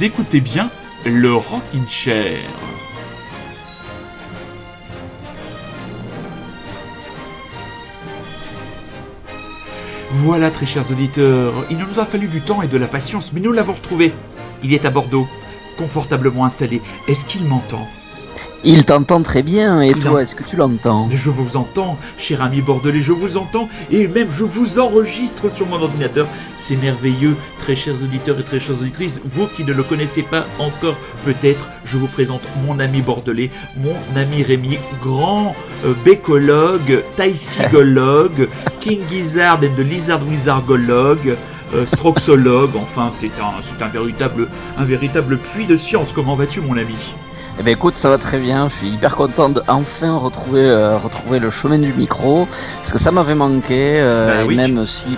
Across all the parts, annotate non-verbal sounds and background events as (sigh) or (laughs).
Écoutez bien le Rockin' Chair. Voilà, très chers auditeurs, il nous a fallu du temps et de la patience, mais nous l'avons retrouvé. Il est à Bordeaux, confortablement installé. Est-ce qu'il m'entend? Il t'entend très bien, et Il toi, en- est-ce que tu l'entends? Mais je vous entends, cher ami bordelais, je vous entends, et même je vous enregistre sur mon ordinateur. C'est merveilleux, très chers auditeurs et très chères auditrices. Vous qui ne le connaissez pas encore, peut-être, je vous présente mon ami bordelais, mon ami Rémi, grand euh, bécologue, taïsigologue, (laughs) King Gizzard and the Lizard Wizardologue. euh, stroxologue, enfin c'est un, un véritable, un véritable puits de science. Comment vas-tu mon ami? Eh ben écoute, ça va très bien, je suis hyper content de enfin retrouver, euh, retrouver le chemin du micro, parce que ça m'avait manqué, euh, Bah et oui, même si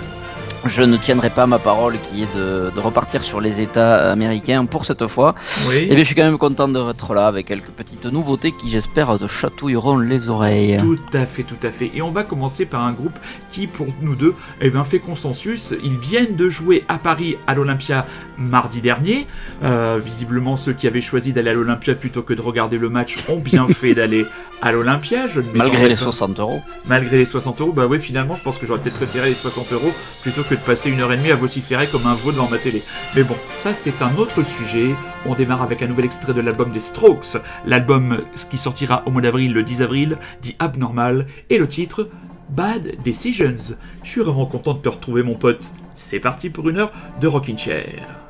je ne tiendrai pas ma parole qui est de, de repartir sur les États américains pour cette fois, Oui. eh bien je suis quand même content d'être là avec quelques petites nouveautés qui j'espère te chatouilleront les oreilles. Tout à fait, tout à fait. Et on va commencer par un groupe qui, pour nous deux, eh ben, fait consensus. Ils viennent de jouer à Paris à l'Olympia mardi dernier. Euh, visiblement, ceux qui avaient choisi d'aller à l'Olympia plutôt que de regarder le match ont bien (laughs) fait d'aller à l'Olympia. Malgré les pas- 60 euros. Malgré les 60 euros, bah ouais, finalement, je pense que j'aurais peut-être préféré les 60 euros plutôt que passer une heure et demie à vociférer comme un veau devant ma télé. Mais bon, ça c'est un autre sujet. On démarre avec un nouvel extrait de l'album des Strokes, l'album qui sortira au mois d'avril, le 10 avril, dit Abnormal, et le titre Bad Decisions. Je suis vraiment content de te retrouver, mon pote. C'est parti pour une heure de Rockin' Chair.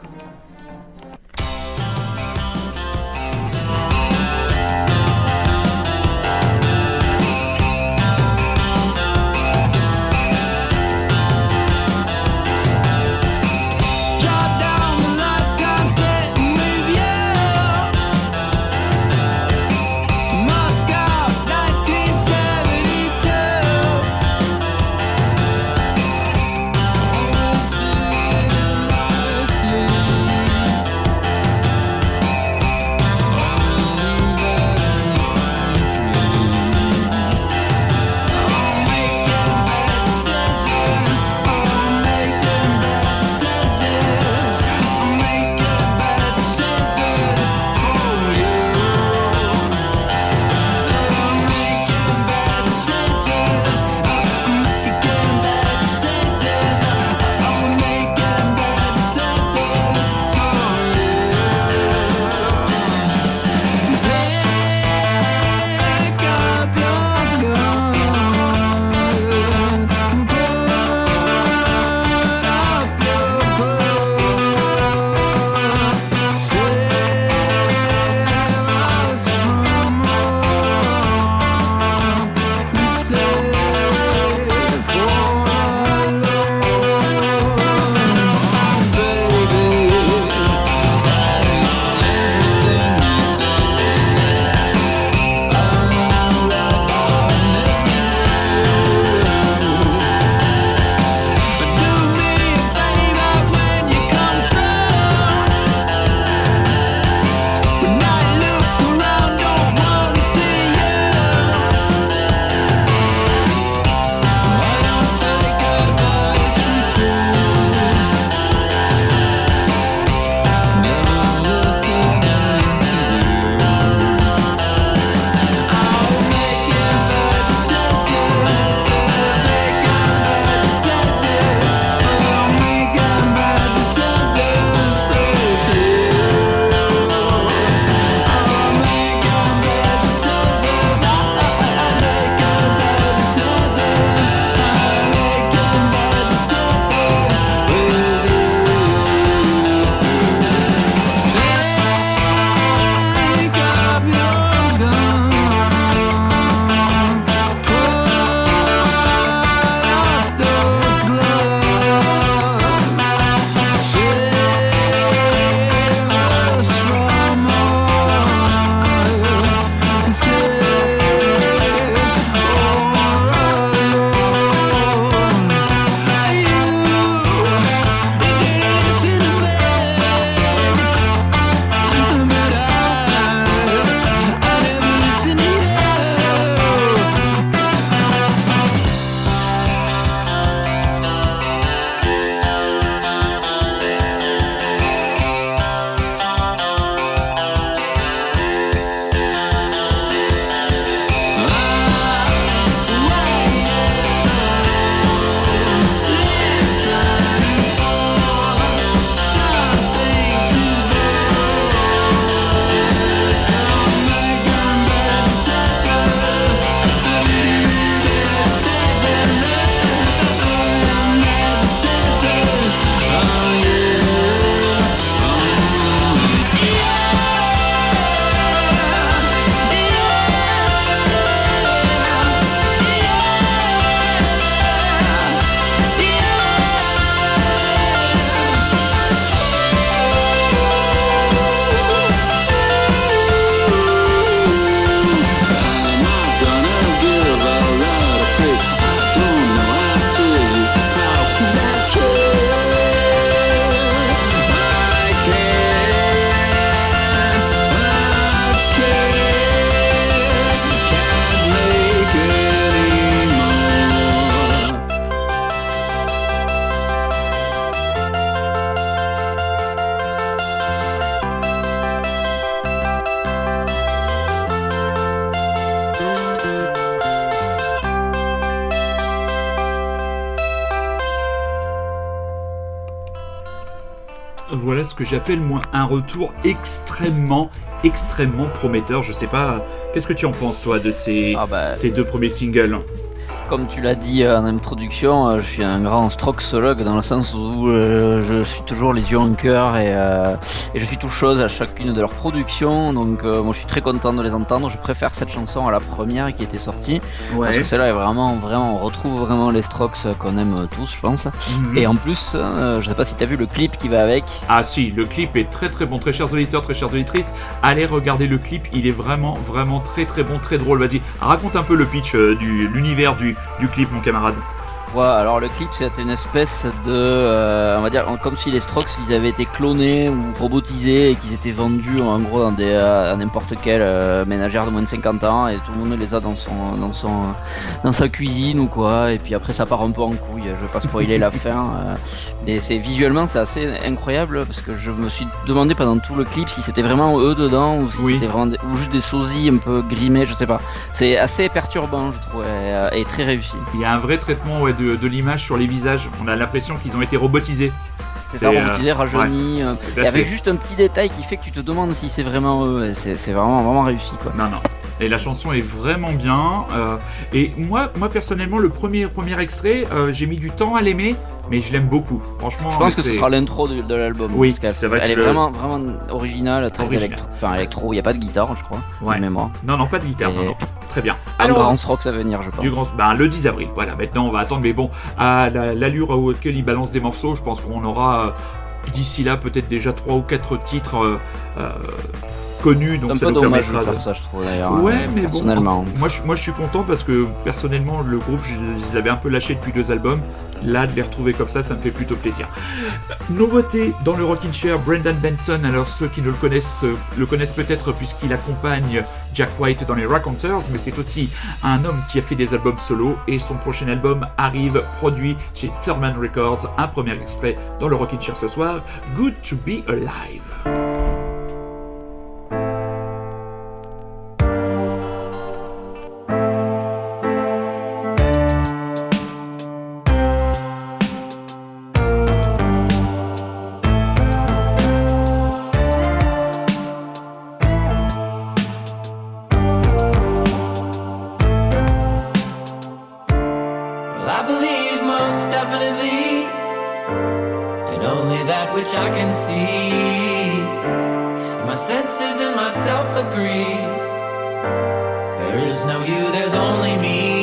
J'appelle moi un retour extrêmement, extrêmement prometteur. Je sais pas, qu'est-ce que tu en penses toi de ces, Ah bah, ces deux premiers singles? Comme tu l'as dit euh, en introduction, euh, je suis un grand stroxologue dans le sens où euh, je suis toujours les yeux en cœur et, et je suis tout chose à chacune de leurs productions. Donc moi je suis très content de les entendre. Je préfère cette chanson à la première qui était sortie Ouais. parce que celle-là est vraiment, vraiment, on retrouve vraiment les strokes qu'on aime tous, je pense. Mhm. Et en plus, je sais pas si t'as vu le clip qui va avec. Ah si, le clip est très très bon, très chers auditeurs, très chères auditrices. Allez regarder le clip, il est vraiment vraiment très très bon, très drôle. Vas-y, raconte un peu le pitch du l'univers du, du clip, mon camarade. Ouais, alors le clip c'était une espèce de, euh, on va dire, comme si les Strokes ils avaient été clonés ou robotisés et qu'ils étaient vendus en gros dans des, euh, à n'importe quelle euh, ménagère de moins de 50 ans et tout le monde les a dans son, dans son, dans sa cuisine ou quoi. Et puis après ça part un peu en couille. Je vais pas spoiler la (laughs) fin, euh, mais c'est visuellement c'est assez incroyable parce que je me suis demandé pendant tout le clip si c'était vraiment eux dedans ou si Oui. c'était vraiment des- ou juste des sosies un peu grimés, je sais pas. C'est assez perturbant je trouve et, et très réussi. Il y a un vrai traitement ouais, de, de l'image sur les visages. On a l'impression qu'ils ont été robotisés. C'est ça, C'est, robotisé, rajeuni, euh, et avec juste un petit détail qui fait que tu te demandes si c'est vraiment eux. C'est c'est vraiment, vraiment réussi quoi. Non, non. Et la chanson est vraiment bien. euh, et moi, moi personnellement, le premier, premier extrait, euh, j'ai mis du temps à l'aimer, mais je l'aime beaucoup. Franchement, Je pense que ce sera l'intro de, de l'album. Oui, parce c'est vrai Elle est le- vraiment, vraiment originale, très Original. électro. Enfin, électro, il n'y a pas de guitare, je crois, Ouais. mémoire. Non, non, pas de guitare. Non, Et- non. Très bien. Un grand rock à venir, je pense. Du grand, ben, le 10 avril. Voilà, maintenant on va attendre. Mais bon, à la- l'allure laquelle il balance des morceaux, je pense qu'on aura euh, d'ici là peut-être déjà 3 ou 4 titres euh, connus. Donc C'est un ça peu nous dommage de faire ça, je trouve d'ailleurs. Ouais, euh, mais bon, personnellement. moi je, moi je suis content parce que personnellement le groupe je, je les avais un peu lâchés depuis deux albums. Là de les retrouver comme ça, ça me fait plutôt plaisir. Nouveauté dans le Rockin' Chair, Brendan Benson. Alors ceux qui ne le connaissent le connaissent peut-être puisqu'il accompagne Jack White dans les Raconteurs, mais c'est aussi un homme qui a fait des albums solo et son prochain album arrive produit chez Thurman Records. Un premier extrait dans le Rockin' Chair ce soir, Good to Be Alive. Believe most definitely in only that which I can see. My senses and myself agree. There is no you, there's only me.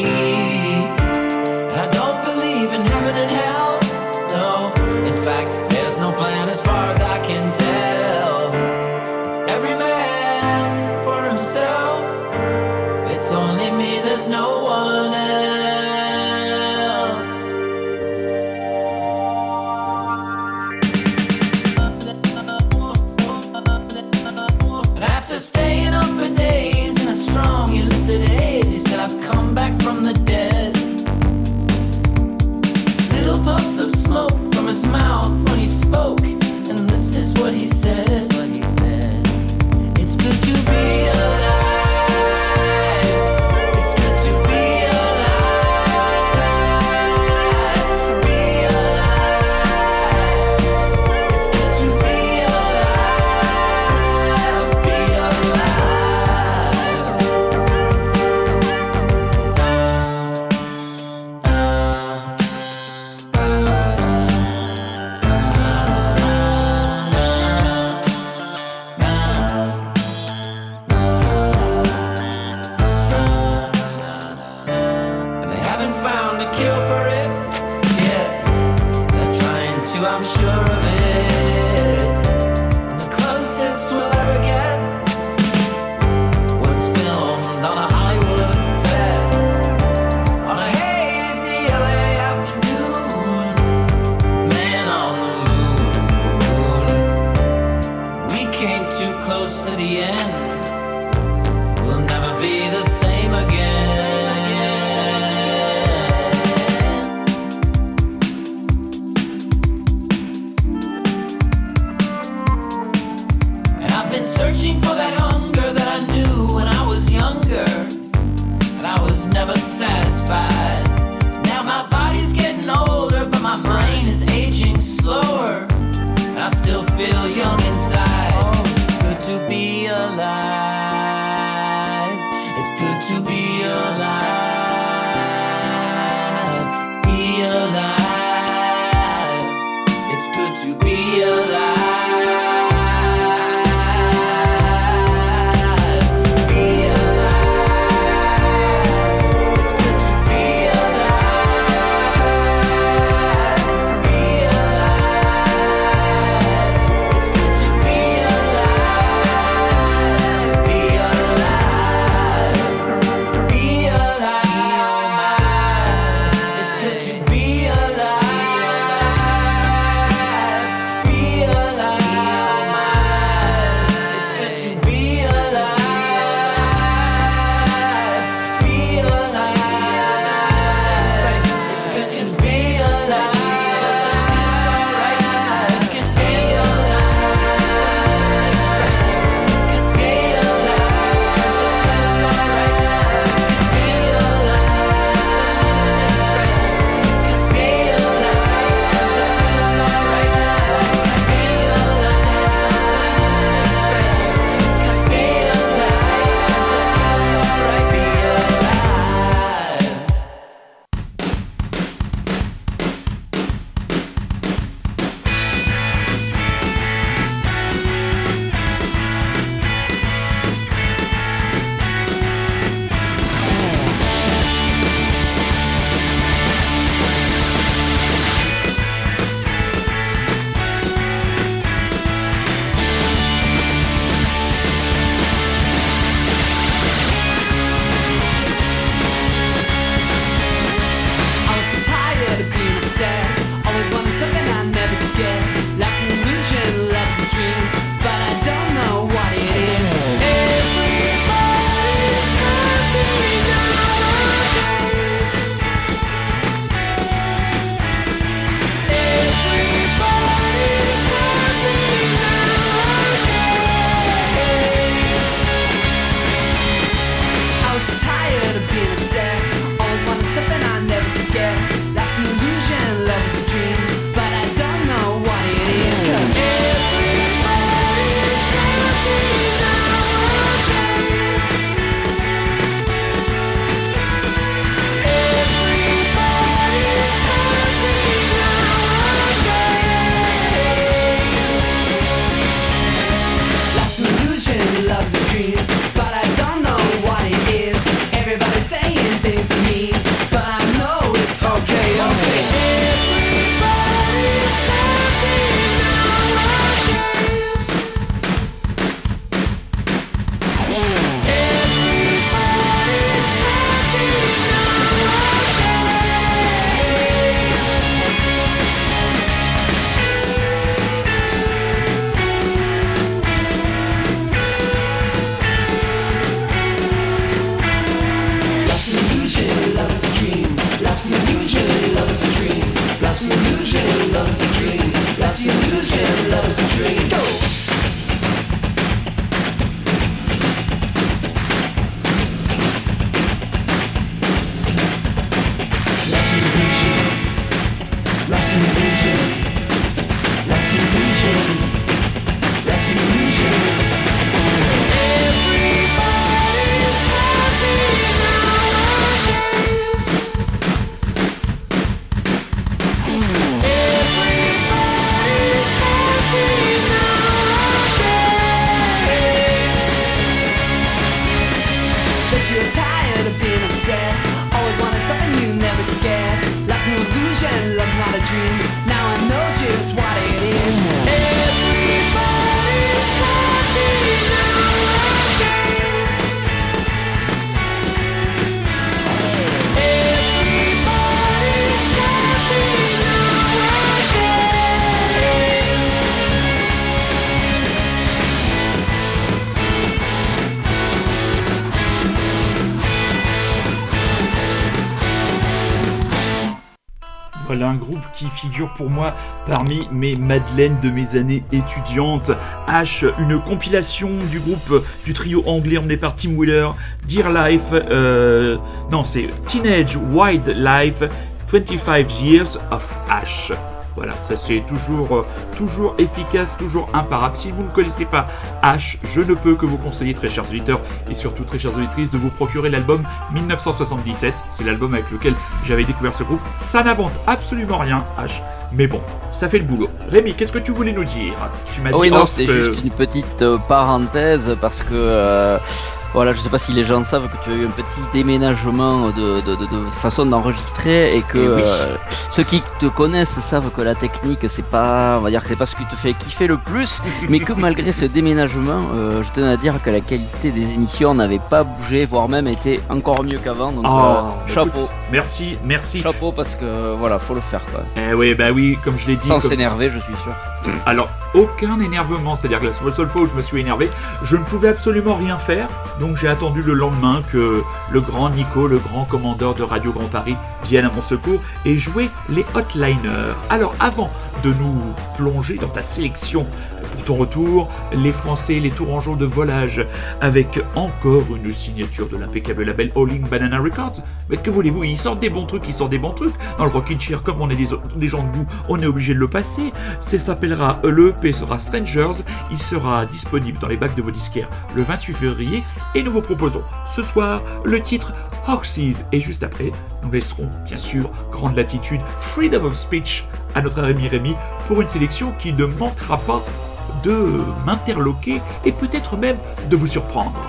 Figure pour moi parmi mes madeleines de mes années étudiantes. H, une compilation du groupe du trio anglais emmené par Tim Wheeler, Dear Life, euh, non c'est Teenage Wildlife, 25 Years of Ash. Voilà, ça c'est toujours, euh, toujours efficace, toujours imparable. Si vous ne connaissez pas H, je ne peux que vous conseiller, très chers auditeurs et surtout très chères auditrices, de vous procurer l'album 1977. C'est l'album avec lequel j'avais découvert ce groupe. Ça n'invente absolument rien, H, mais bon, ça fait le boulot. Rémi, qu'est-ce que tu voulais nous dire? Tu m'as dit oui, non, c'était que- juste une petite euh, parenthèse parce que euh, voilà, je sais pas si les gens savent que tu as eu un petit déménagement de, de, de- de façon d'enregistrer et que Eh oui. euh, ceux qui te connaissent savent que la technique c'est pas, on va dire que c'est pas ce qui te fait kiffer le plus, (laughs) mais que malgré ce déménagement, euh, je tenais à dire que la qualité des émissions n'avait pas bougé, voire même été encore mieux qu'avant. Donc Oh, chapeau, écoute, merci, merci. chapeau parce que voilà, faut le faire quoi. Eh oui, bah oui, comme je l'ai dit. Sans comme- s'énerver, je suis sûr. Alors, aucun énervement, c'est-à-dire que la seule fois où je me suis énervé, je ne pouvais absolument rien faire, donc j'ai attendu le lendemain que le grand Nico, le grand commandeur de Radio Grand Paris, vienne à mon secours et jouer les Hotliners. Alors, avant de nous plonger dans ta sélection ton retour, les Français, les Tourangeaux de volage, avec encore une signature de l'impeccable label All In Banana Records. Mais que voulez-vous, ils sortent des bons trucs, ils sortent des bons trucs. Dans le Rockin' Chair, comme on est des, gens de goût, on est obligé de le passer. Ça s'appellera, le EP sera Strangers, il sera disponible dans les bacs de vos disquaires le 28 février, et nous vous proposons ce soir le titre Horses, et juste après, nous laisserons, bien sûr, grande latitude, Freedom of Speech à notre ami Rémi pour une sélection qui ne manquera pas de m'interloquer et peut-être même de vous surprendre.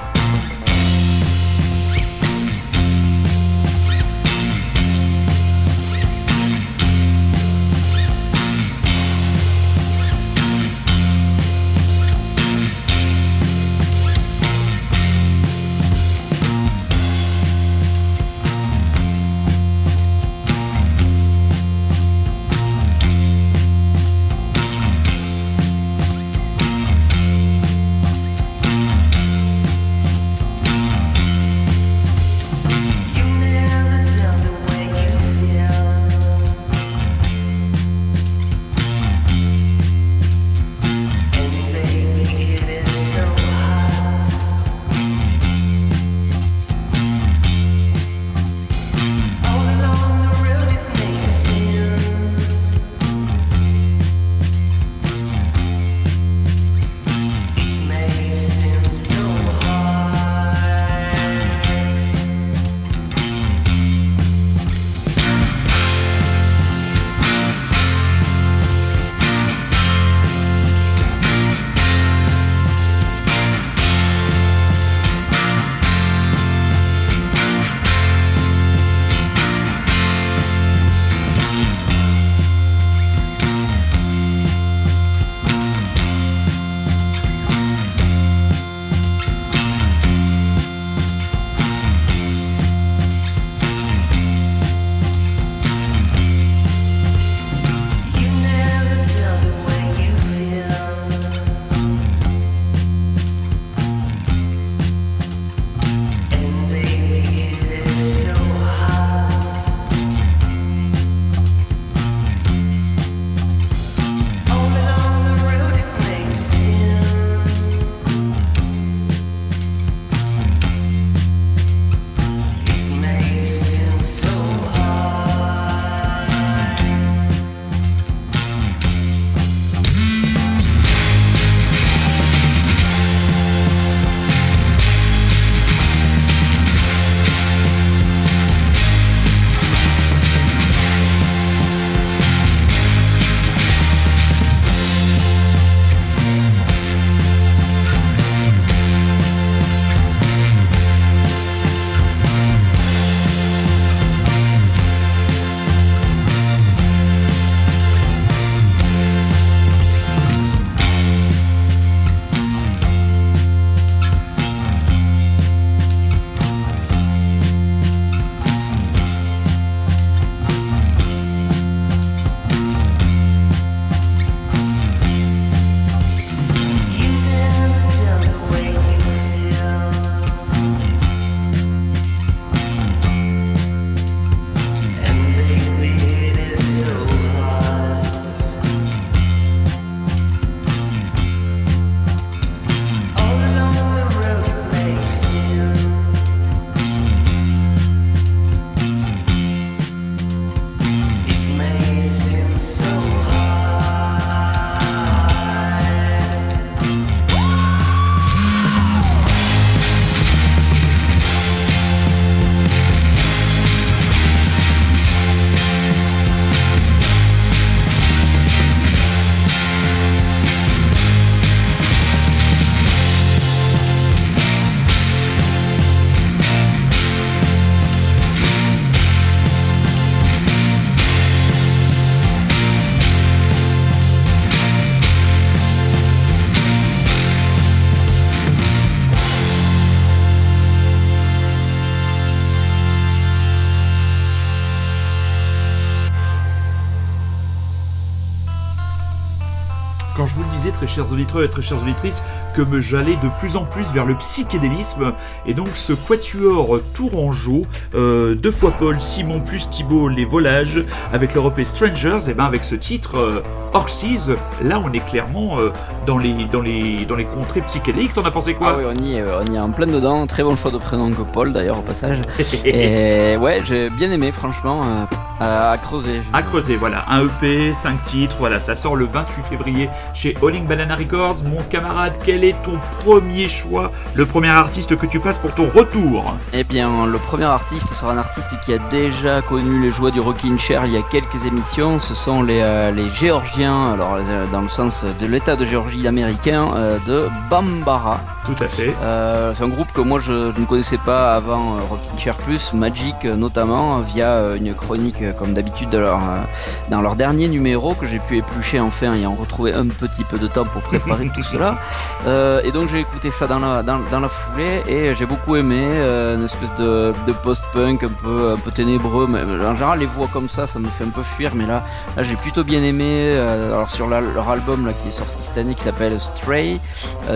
Auditeurs et très chères auditrices, que j'allais de plus en plus vers le psychédélisme. Et donc ce quatuor tourangeau, euh, deux fois Paul, Simon plus Thibault, les volages, avec l'Europe et Strangers, et ben avec ce titre, euh, Orsies, là on est clairement euh, dans, les, dans, les, dans les contrées psychédéliques. T'en as pensé quoi? Ah oui, on y, est, on y est en plein dedans. Très bon choix de prénom que Paul, d'ailleurs, au passage. (laughs) Et ouais, j'ai bien aimé, franchement, euh, à, à creuser. À creuser, voilà, un EP, 5 titres, voilà, ça sort le 28 février chez Alling Banana Records. Mon camarade, quel est ton premier choix, le premier artiste que tu passes pour ton retour? Eh bien, le premier artiste sera un artiste qui a déjà connu les joies du Rockin' Chair il y a quelques émissions. Ce sont les, euh, les Géorgiens, alors euh, dans le sens de l'État de Géorgie américain, euh, de Bambara. Tout à fait. Euh, c'est un groupe que moi je, je ne connaissais pas avant euh, Rockin' Chair Plus, Magic euh, notamment, via euh, une chronique comme d'habitude de leur, dans leur dernier numéro que j'ai pu éplucher enfin et en retrouver un petit peu de temps pour préparer tout (laughs) cela. Et donc j'ai écouté ça dans la, dans, dans la foulée et j'ai beaucoup aimé, une espèce de, de post-punk un peu, un peu ténébreux. Mais en général les voix comme ça, ça me fait un peu fuir, mais là, là j'ai plutôt bien aimé. alors sur la- leur album là, qui est sorti cette année qui s'appelle Stray,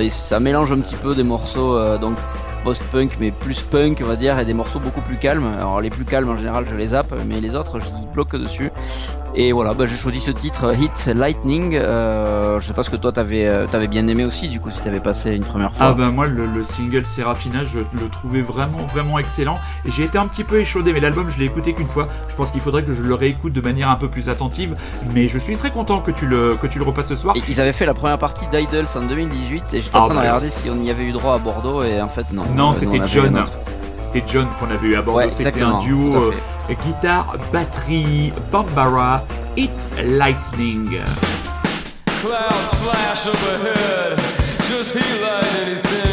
ça mélange un petit peu des morceaux euh, donc post-punk mais plus punk on va dire et des morceaux beaucoup plus calmes. Alors les plus calmes en général je les zappe mais les autres j'y bloque dessus. Et voilà bah, j'ai choisi ce titre euh, Hit Lightning. Euh, je sais pas ce que toi t'avais euh, t'avais bien aimé aussi du coup si t'avais passé une première fois. Ah ben moi le, le single Serafina je le trouvais vraiment vraiment excellent et j'ai été un petit peu échaudé mais l'album je l'ai écouté qu'une fois je pense qu'il faudrait que je le réécoute de manière un peu plus attentive mais je suis très content que tu le, que tu le repasses ce soir Et ils avaient fait la première partie d'Idols en 2018 et j'étais en Ah, train de bah, regarder si on y avait eu droit à Bordeaux et en fait non. non c'était John. C'était John qu'on avait eu à Bordeaux. Ouais, c'était un duo euh, guitare batterie Bambara Hit Lightning. Clouds flash overhead, just he light and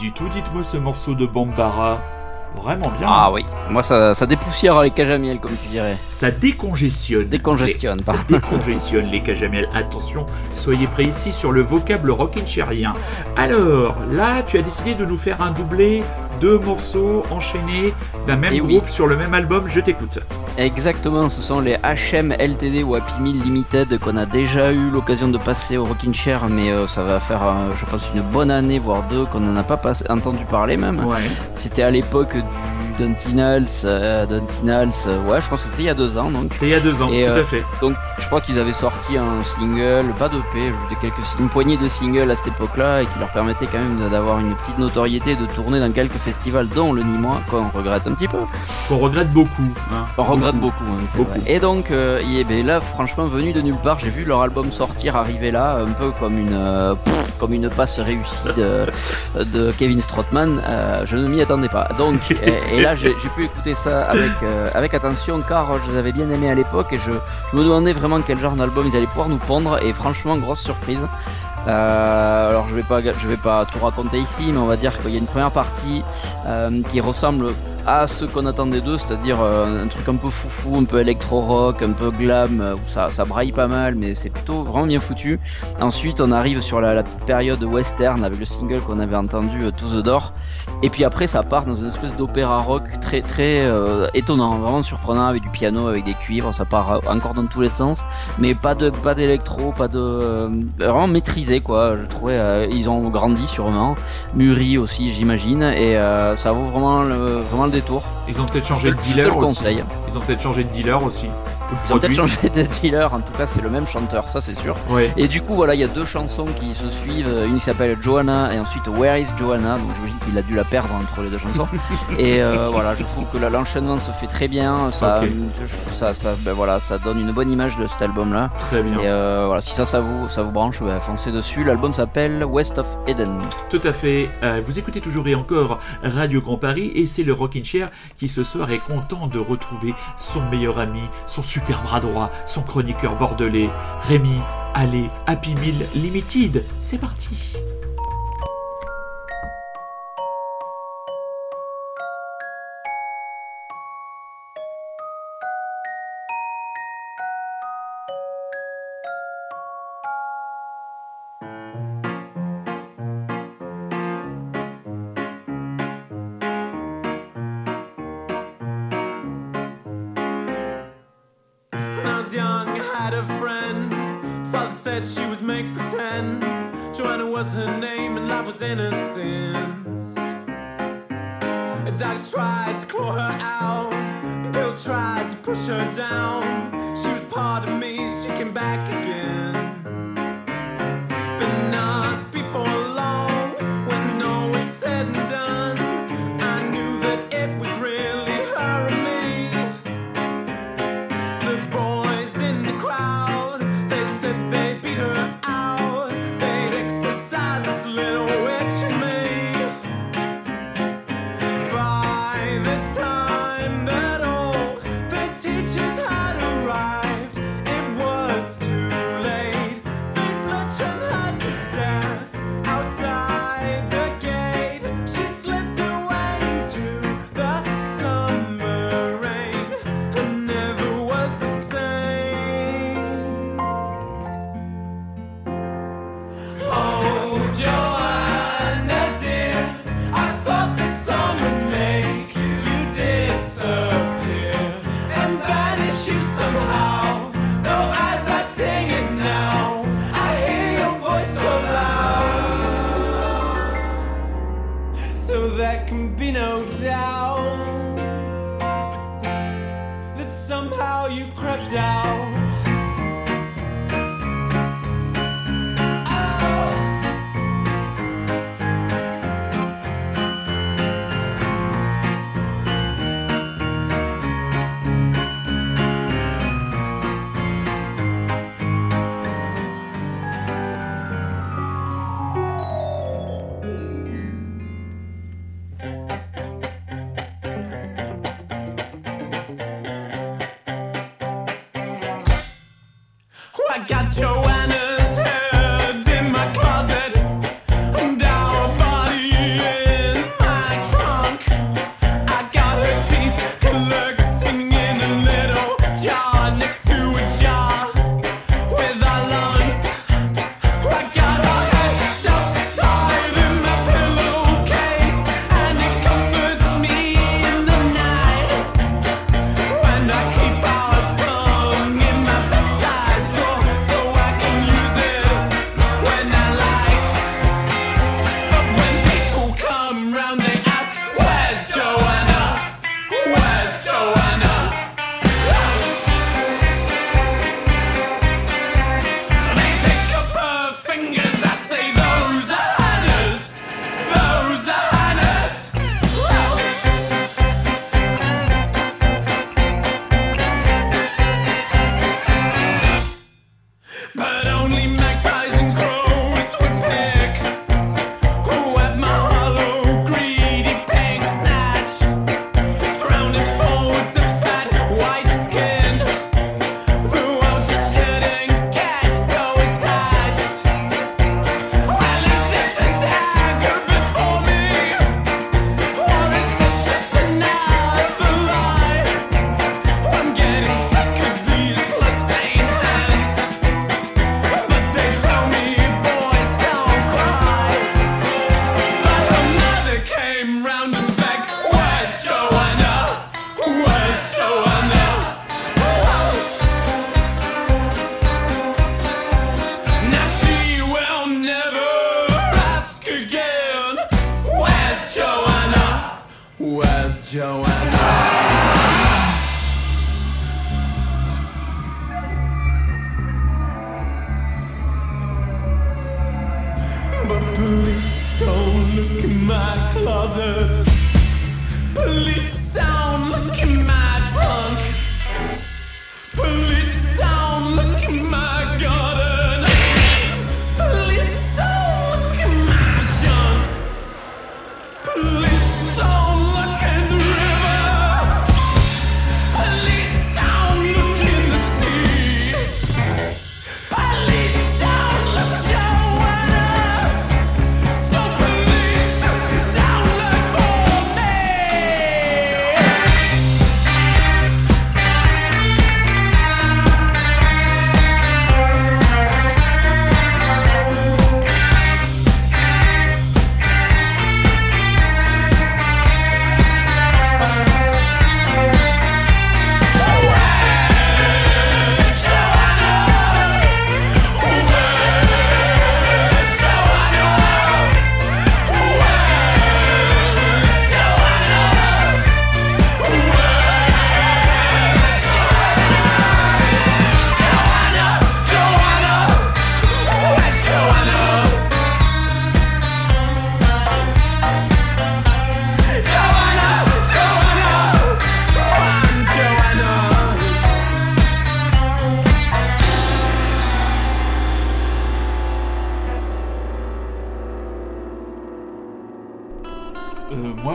du tout, dites-moi ce morceau de Bambara. Vraiment bien. Ah oui, moi ça, ça dépoussière les cages à miel, comme tu dirais. Ça décongestionne. Décongestionne, Les- Ça décongestionne les cages à miel. Attention, soyez prêts ici sur le vocable rockinchérien. Alors, là, tu as décidé de nous faire un doublé, deux morceaux enchaînés d'un même Eh oui. groupe sur le même album. Je t'écoute. Exactement, ce sont les HM LTD ou Happy Meal Limited qu'on a déjà eu l'occasion de passer au Rockin' Chair, mais euh, ça va faire, euh, je pense, une bonne année, voire deux, qu'on n'en a pas passé- entendu parler même. Ouais. C'était à l'époque du Duntinals, euh, Duntinals, euh, ouais, je pense que c'était il y a deux ans, donc. C'était il y a deux ans, Et, tout à fait. Donc, je crois qu'ils avaient sorti un single, pas de P, quelques, une poignée de singles à cette époque-là, et qui leur permettait quand même d'avoir une petite notoriété, de tourner dans quelques festivals, dont le Nîmois, qu'on regrette un petit peu. Qu'on regrette beaucoup. hein. On regrette beaucoup, hein, c'est Beaucoup. vrai. Et donc, euh, ben là, franchement, venu de nulle part, j'ai vu leur album sortir, arriver là, un peu comme une, euh, pff, comme une passe réussie de, (laughs) de Kevin Strootman. Euh, je ne m'y attendais pas. Donc, (laughs) et, et là, j'ai j'ai pu écouter ça avec, avec attention, car je les avais bien aimés à l'époque, et je, je me demandais vraiment quel genre d'album ils allaient pouvoir nous pondre, et franchement, grosse surprise. Euh, alors je vais pas je vais pas tout raconter ici mais on va dire qu'il y a une première partie euh, qui ressemble à ce qu'on attendait d'eux, c'est-à-dire euh, un truc un peu foufou, un peu électro-rock, un peu glam, euh, ça, ça braille pas mal, mais c'est plutôt vraiment bien foutu. Ensuite, on arrive sur la, petite période western avec le single qu'on avait entendu, euh, To the Door. Et puis après, ça part dans une espèce d'opéra rock très très étonnant, vraiment surprenant, avec du piano, avec des cuivres, ça part encore dans tous les sens, mais pas de pas d'électro, pas de vraiment maîtrisé quoi. Je trouvais ils ont grandi sûrement, mûri aussi j'imagine, et ça vaut vraiment le vraiment détour. Ils ont peut-être changé de dealer le aussi. Ils ont peut-être changé de dealer aussi. Ils ont peut-être changé de dealer, en tout cas c'est le même chanteur, ça c'est sûr. Ouais. Et du coup voilà, il y a deux chansons qui se suivent, une qui s'appelle Joanna et ensuite Where is Joanna, donc j'imagine qu'il a dû la perdre entre les deux chansons. (laughs) et euh, voilà, je trouve que l'enchaînement se fait très bien, ça, ça, ben voilà, ça donne une bonne image de cet album là. Très bien. Et euh, voilà, si ça, ça vous, ça vous branche, ben, foncez dessus. L'album s'appelle West of Eden. Tout à fait. Euh, vous écoutez toujours et encore Radio Grand Paris et c'est le Rockin' Chair qui ce soir est content de retrouver son meilleur ami, son super bras droit, son chroniqueur bordelais, Rémi. Allez, Happy Meal Limited, c'est parti. Young, had a friend. Father said she was make pretend. Joanna was her name, and life was innocence. Dogs tried to claw her out. The pills tried to push her down. She was part of me. She came back again.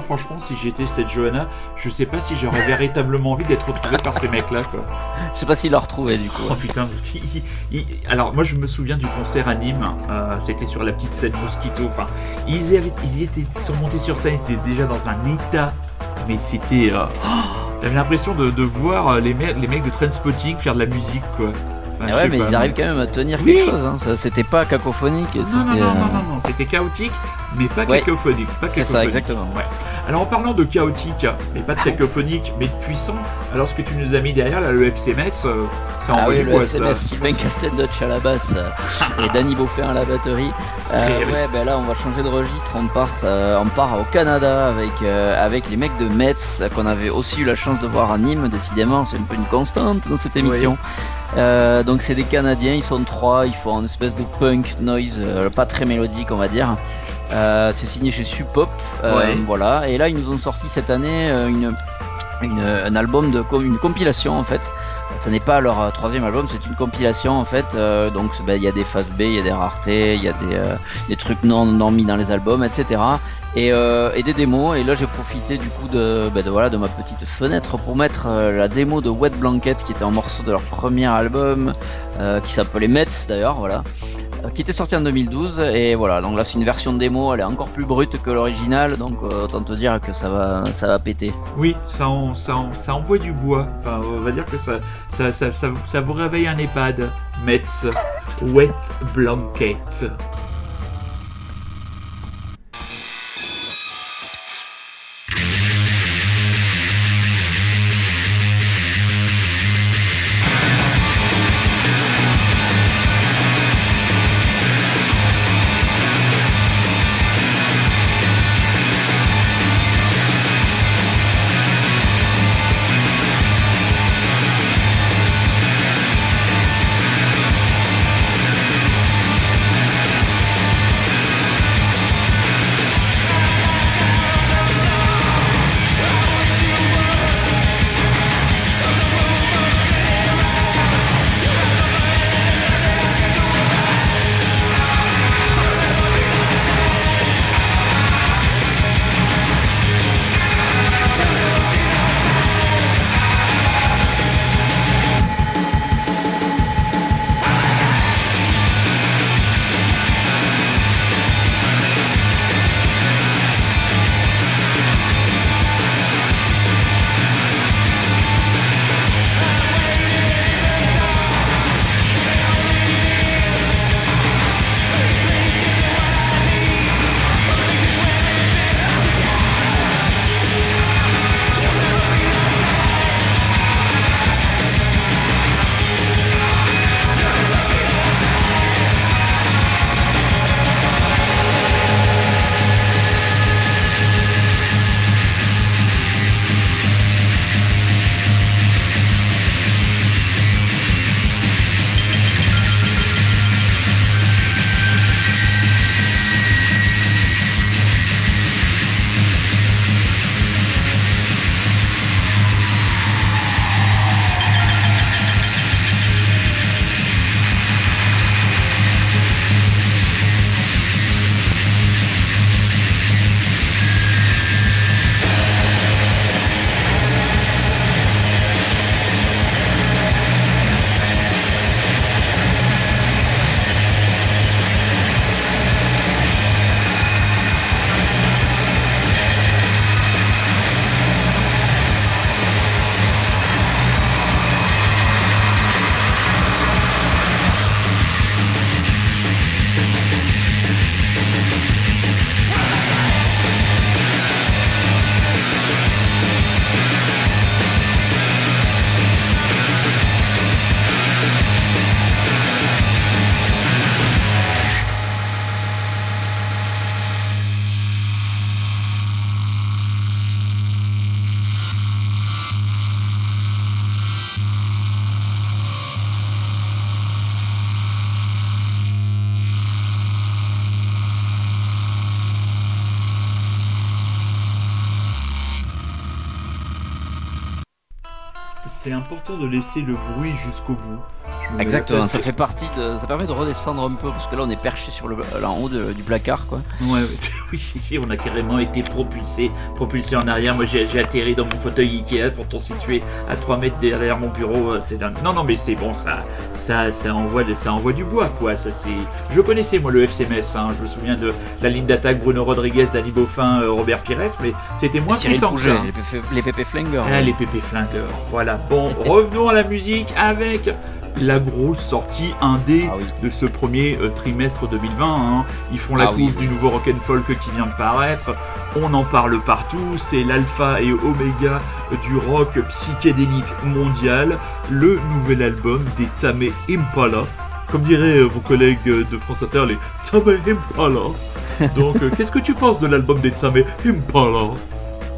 Franchement, si j'étais cette Johanna, je sais pas si j'aurais véritablement envie d'être retrouvé par ces mecs-là, quoi. Je sais pas s'il l'a retrouvé du coup. Oh putain, parce qu'il- il- alors moi je me souviens du concert à Nîmes, euh, c'était sur la petite scène Mosquito, enfin ils, avaient, ils étaient, ils sont montés sur scène, ils étaient déjà dans un état, mais c'était... euh, oh, T'avais l'impression de, de voir euh, les, mecs, les mecs de Trainspotting faire de la musique quoi. Enfin, Ah je ouais, sais mais pas, ils arrivent quand même à tenir Oui. quelque chose. Hein. Ça, C'était pas cacophonique. Non, non, C'était. non, euh, non, non, non, c'était chaotique, mais pas Ouais. cacophonique. Pas C'est ça, exactement. Ouais. Alors en parlant de chaotique, mais pas de cacophonique, mais de puissant, alors ce que tu nous as mis derrière, là, le FCMS, euh, ça Ah oui, envoyait le quoi SMS, ça Sylvain Castel-Dutch à la basse euh, et Danny Beaufin à la batterie. Euh, Eh oui. ouais, ben là, on va changer de registre. On part, euh, on part au Canada avec, avec les mecs de Metz qu'on avait aussi eu la chance de voir à Nîmes. Décidément, c'est un peu une constante dans cette émission. Donc, c'est des Canadiens, ils sont trois. Ils font une espèce de punk noise, pas très mélodique, on va dire. Euh, c'est signé chez Supop. Euh, Ouais. Voilà. Et là, ils nous ont sorti cette année euh, une, une- un album de une compilation en fait. Ce n'est pas leur euh, troisième album, c'est une compilation en fait. euh, donc ben, il y a des phases B, il y a des raretés, il y a des, euh, des trucs non, non mis dans les albums, etc. Et, euh, et des démos. Et là j'ai profité du coup de, de, voilà, de ma petite fenêtre pour mettre euh, la démo de Wet Blanket qui était un morceau de leur premier album euh, qui s'appelait Metz d'ailleurs. Voilà. qui était sorti en 2012 et voilà donc là c'est une version démo elle est encore plus brute que l'original donc euh, autant te dire que ça va ça va péter Oui, ça, ça, ça envoie du bois. Enfin, on va dire que ça, ça, ça, ça, vous réveille un EHPAD. Metz, Wet Blanket. De laisser le bruit jusqu'au bout. Mets Exactement, ça fait partie de. Ça permet de redescendre un peu parce que là on est perché sur le là, en haut de- du placard quoi. Ouais, (laughs) oui, on a carrément été propulsé, propulsé en arrière. Moi, j'ai atterri dans mon fauteuil Ikea, pourtant situé à 3 mètres derrière mon bureau. euh. Non, non, mais c'est bon, ça, ça, ça envoie, de, ça envoie du bois, quoi. Ça, c'est. Je connaissais moi le FCMS. Hein. Je me souviens de la ligne d'attaque Bruno Rodriguez, Danny Beaufin, euh, Robert Pires, mais c'était moins puissant que ça. les pépé flingueurs. Ah, les pépés flingueurs. Voilà. Bon, (laughs) revenons à la musique avec la grosse sortie indé Ah oui. de ce premier euh, trimestre 2020. hein. Ils font la Ah couve oui. du nouveau rock and folk qui vient de paraître. On en parle partout. C'est l'alpha et oméga du rock psychédélique mondial. Le nouvel album des Tame Impala. Comme diraient euh, vos collègues euh, de France Inter, les Tame Impala. (laughs) Donc, euh, qu'est-ce que tu penses de l'album des Tame Impala?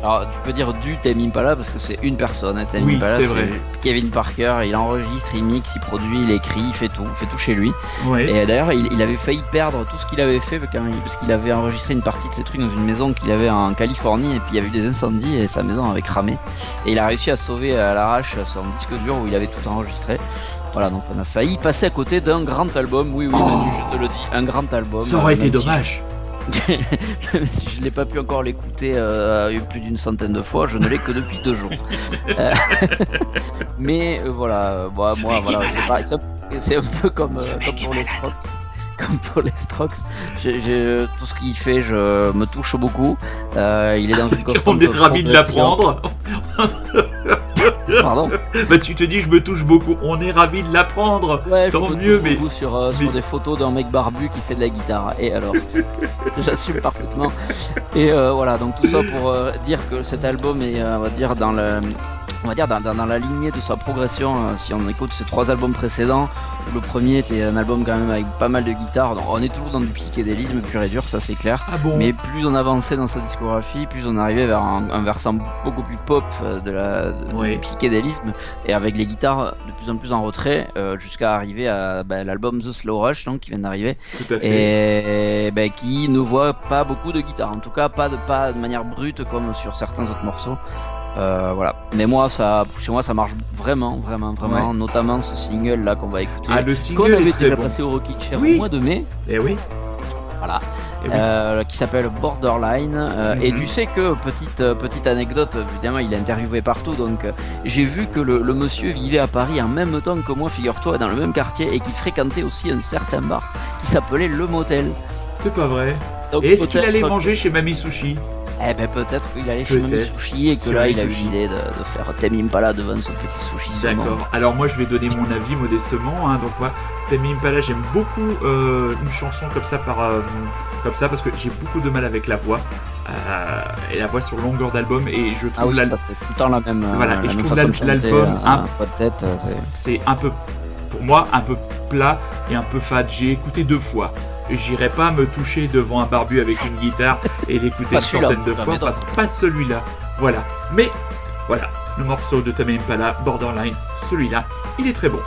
Alors tu peux dire du Tame Impala parce que c'est une personne. hein, Tame Oui, Impala, c'est vrai. Kevin Parker, il enregistre, il mixe, il produit, il écrit, il fait tout, il fait tout chez lui. Ouais. Et d'ailleurs, il, il avait failli perdre tout ce qu'il avait fait parce qu'il avait enregistré une partie de ses trucs dans une maison qu'il avait en Californie et puis il y a eu des incendies et sa maison avait cramé. Et il a réussi à sauver à l'arrache son disque dur où il avait tout enregistré. Voilà, donc on a failli passer à côté d'un grand album. Oui, oui, Manu, je te le dis, un grand album. Ça aurait Euh, été dommage. Si (laughs) je n'ai pas pu encore l'écouter euh, plus d'une centaine de fois, je ne l'ai que depuis deux jours. (laughs) Euh, (laughs) mais euh, voilà, euh, moi, Ce moi est voilà, c'est un- peu comme, euh, comme pour les. Strokes. comme pour les Strokes. J'ai- j'ai- tout ce qu'il fait, je me touche beaucoup. Euh, il est dans une constante On est ravis de l'apprendre. (laughs) Pardon. Bah tu te dis je me touche beaucoup. On est ravis de l'apprendre. Ouais, je Tant me mieux, touche mais- beaucoup sur, euh, sur des photos d'un mec barbu qui fait de la guitare. Et alors, (laughs) j'assume parfaitement. Et euh, voilà, donc tout ça pour euh, dire que cet album est, on va dire, dans le. On va dire dans, dans- dans la lignée de sa progression, euh, si on écoute ses trois albums précédents, le premier était un album quand même avec pas mal de guitares, donc on est toujours dans du psychédélisme pur et dur, ça c'est clair. Ah bon? Mais plus on avançait dans sa discographie, plus on arrivait vers un, un versant beaucoup plus pop euh, de la de- psychédélisme. Et avec les guitares de plus en plus en retrait euh, jusqu'à arriver à bah, l'album The Slow Rush donc qui vient d'arriver. Et bah, qui ne voit pas beaucoup de guitare, en tout cas pas de pas de manière brute comme sur certains autres morceaux. Euh, voilà. Mais moi ça chez moi ça marche vraiment vraiment vraiment notamment ce single là qu'on va écouter. Ah le qu'on single avait est très déjà bon. passé au Rocky Chair Oui. au mois de mai. Eh oui. Voilà. Eh oui. Euh, qui s'appelle Borderline. euh, Et Mhm. tu sais que, petite, petite anecdote, évidemment, il est interviewé partout, donc j'ai vu que le, le monsieur vivait à Paris en même temps que moi, figure-toi, dans le même quartier, et qu'il fréquentait aussi un certain bar qui s'appelait Le Motel. C'est pas vrai. Et est-ce qu'il allait manger chez Mamie Sushi? Eh ben peut-être qu'il allait chez Mamie. Sushi et que là, il a eu l'idée de, de faire Tame Impala devant son petit sushi. D'accord. Alors moi je vais donner mon avis modestement. hein. Donc moi, Tame Impala, j'aime beaucoup euh, une chanson comme ça par euh, comme ça parce que j'ai beaucoup de mal avec la voix Euh, et la voix sur longueur d'album et je trouve Ah oui, l'al- ça c'est tout le temps la même, Voilà, et la je trouve l'album un- c'est un peu pour moi un peu plat et un peu fade. J'ai écouté deux fois. J'irai pas me toucher devant un barbu avec une guitare et l'écouter une centaine de fois. pas celui-là. Voilà. Mais voilà, le morceau de Tame Impala, Borderline, celui-là, il est très bon.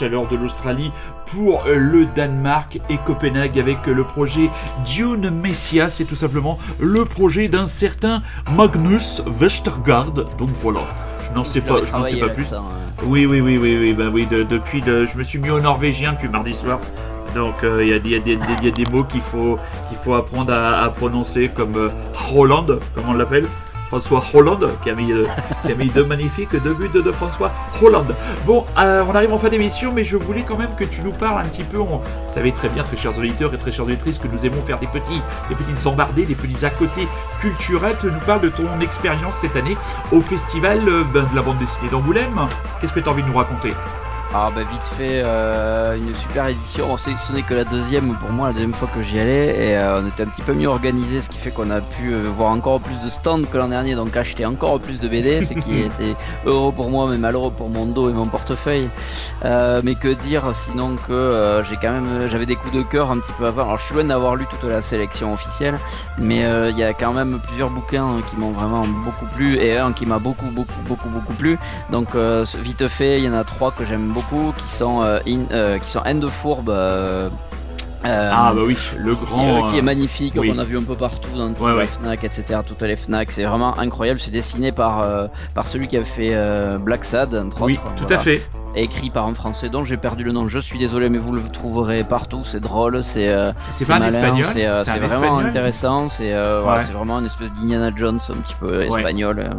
Chaleur de l'Australie pour le Danemark et Copenhague avec le projet Dune Messia. C'est tout simplement le projet d'un certain Magnus Westergaard. Donc voilà, je n'en sais pas, je n'en sais pas plus. ça, hein. Oui, oui, oui, oui, oui, bah oui, de- depuis, je me suis mis au norvégien depuis mardi soir. Donc euh, il y, a des- y y a mots qu'il faut, qu'il faut apprendre à, à prononcer comme euh, Roland, comme on l'appelle. François Hollande, qui a mis, euh, qui a deux magnifiques deux buts de, François Hollande. Bon, euh, on arrive en fin d'émission, mais je voulais quand même que tu nous parles un petit peu. vous savez très bien, très chers auditeurs et très chères auditrices, que nous aimons faire des petits, des petites embardées, des petits à côté culturels. Tu nous parles de ton expérience cette année au festival euh, ben, de la bande dessinée d'Angoulême. Qu'est-ce que tu as envie de nous raconter? Alors bah vite fait, euh, une super édition. On sait que ce n'est que la deuxième pour moi, la deuxième fois que j'y allais, et euh, on était un petit peu mieux organisé, ce qui fait qu'on a pu euh, voir encore plus de stands que l'an dernier, donc acheter encore plus de BD, ce qui (laughs) était heureux pour moi, mais malheureux pour mon dos et mon portefeuille. Mais que dire sinon que j'ai quand même, j'avais des coups de cœur un petit peu avant. Alors je suis loin d'avoir lu toute la sélection officielle, mais il y a quand même plusieurs bouquins euh, qui m'ont vraiment beaucoup plu et un qui m'a beaucoup beaucoup beaucoup beaucoup plu. Donc vite fait, il y en a trois que j'aime beaucoup, qui sont euh, in, euh, qui sont End de Fourbe. euh, Ah bah oui, le qui, grand. euh, qui est magnifique, oui. qu'on a vu un peu partout dans toutes Ouais, les ouais. Fnac, etc. Toutes les Fnac, c'est vraiment incroyable. C'est dessiné par euh, par celui qui a fait Black Sad, entre oui, autres. tout voilà. à fait. Écrit par un Français dont j'ai perdu le nom. Je suis désolé, mais vous le trouverez partout. C'est drôle, c'est euh, C'est malin, espagnol c'est euh, C'est c'est un vraiment espagnol intéressant. C'est euh, voilà, c'est vraiment une espèce d'Indiana Jones un petit peu espagnol.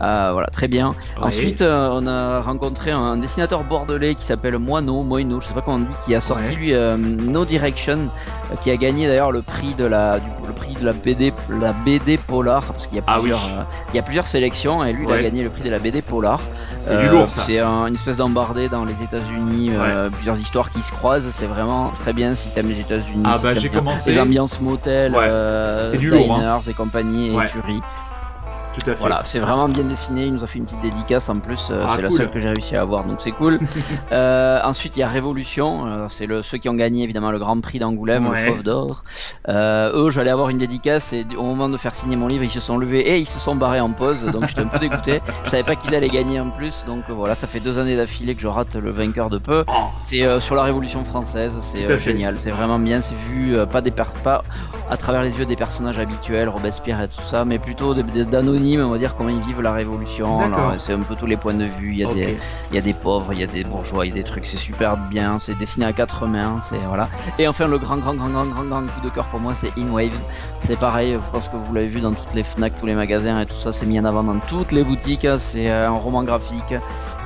voilà, très bien. Ouais. Ensuite, on a rencontré un dessinateur bordelais qui s'appelle Moino, Moino, je sais pas comment on dit, qui a sorti lui No Direction, qui a gagné d'ailleurs le prix de la du- le prix de la BD la BD Polar parce qu'il y a Ah oui. plusieurs il y a plusieurs sélections et lui il a gagné le prix de la BD Polar. c'est du lourd ça. C'est un- une espèce dans les États-Unis, euh, plusieurs histoires qui se croisent. C'est vraiment très bien si t'aimes les États-Unis. Ah si bah, j'ai commencé. Les ambiances motel, Ouais. euh, C'est du lourd, hein. et compagnie et Ouais. tueries. Tout à fait. Voilà, c'est vraiment bien dessiné. Il nous a fait une petite dédicace en plus. euh, Ah, c'est la seule que j'ai réussi à avoir, donc c'est cool. (laughs) Euh, ensuite, il y a Révolution. euh, c'est le, ceux qui ont gagné évidemment le Grand Prix d'Angoulême, Ouais. le Fauve d'Or. Euh, eux, j'allais avoir une dédicace et au moment de faire signer mon livre, ils se sont levés et ils se sont barrés en pause. Donc j'étais un peu dégoûté. (laughs) Je savais pas qu'ils allaient gagner en plus. Donc voilà, ça fait deux années d'affilée que je rate le vainqueur de peu. Oh, C'est euh, sur la Révolution française, c'est génial, c'est vraiment bien, c'est vu pas des pas à travers les yeux des personnages habituels, Robespierre et tout ça, mais plutôt des- des- on va dire comment ils vivent la Révolution. C'est un peu tous les points de vue. Il y a des il y a des pauvres, il y a des bourgeois, il y a des trucs, c'est super bien, c'est dessiné à quatre mains, c'est voilà. Et enfin le grand grand grand grand grand grand coup de cœur pour moi c'est In Waves. C'est pareil, je pense que vous l'avez vu dans toutes les Fnac, tous les magasins et tout ça, c'est mis en avant dans toutes les boutiques. C'est euh, un roman graphique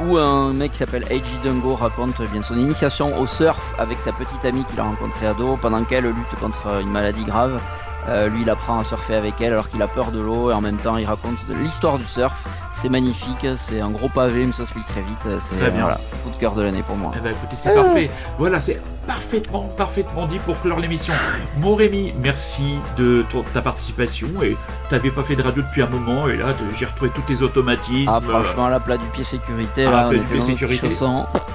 où un mec qui s'appelle Eiji Dungo raconte bien son initiation au surf avec sa petite amie qu'il a rencontrée ado pendant qu'elle lutte contre une maladie grave. Euh, lui, il apprend à surfer avec elle alors qu'il a peur de l'eau et en même temps, il raconte l'histoire du surf. C'est magnifique, c'est un gros pavé, mais ça se lit très vite. C'est Très bien. voilà, coup de cœur de l'année pour moi. Eh ben écoutez, c'est parfait. Voilà, c'est parfaitement, parfaitement dit pour clore l'émission. Mon Rémi, merci de ton- ta participation. Et t'avais pas fait de radio depuis un moment, et là, j'ai retrouvé tous tes automatismes. Ah, franchement, la plat du pied sécurité, Ah, là, plat on du était dans sécurité.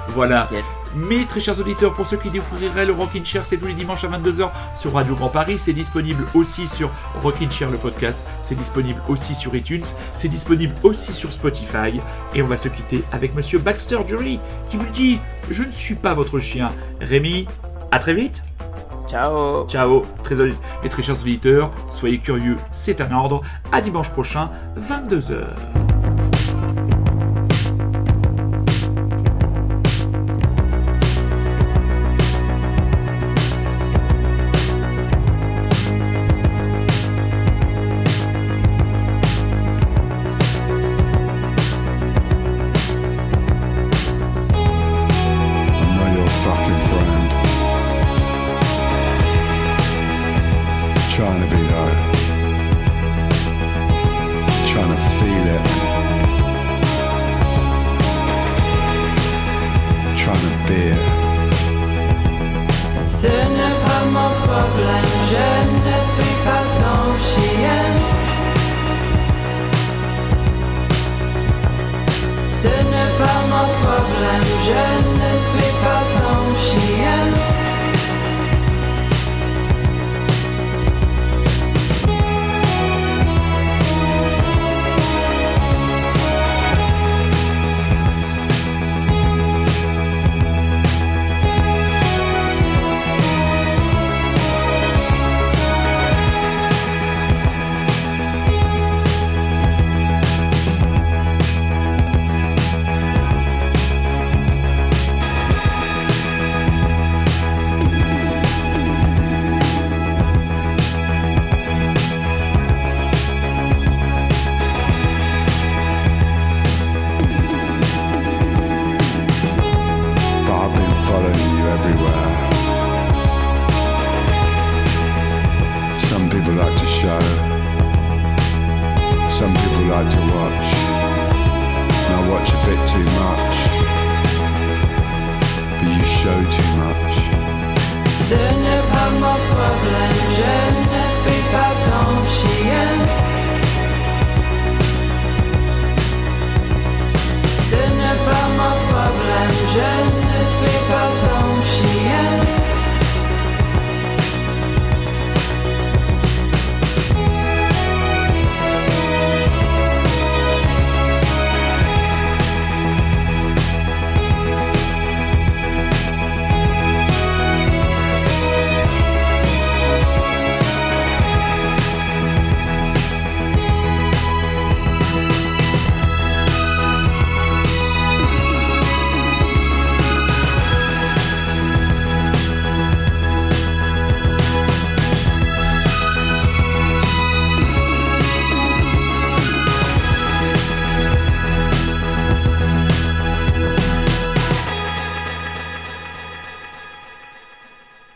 Voilà. Mais très chers auditeurs, pour ceux qui découvriraient le Rockin' Chair, c'est tous les dimanches à 22h sur Radio Grand Paris. C'est disponible aussi sur Rockin' Chair le podcast. C'est disponible aussi sur iTunes. C'est disponible aussi sur Spotify. Et on va se quitter avec Monsieur Baxter Dury qui vous dit Je ne suis pas votre chien. Rémi, à très vite. Ciao Ciao, très, et très chers auditeurs, soyez curieux, c'est un ordre. À dimanche prochain, 22h.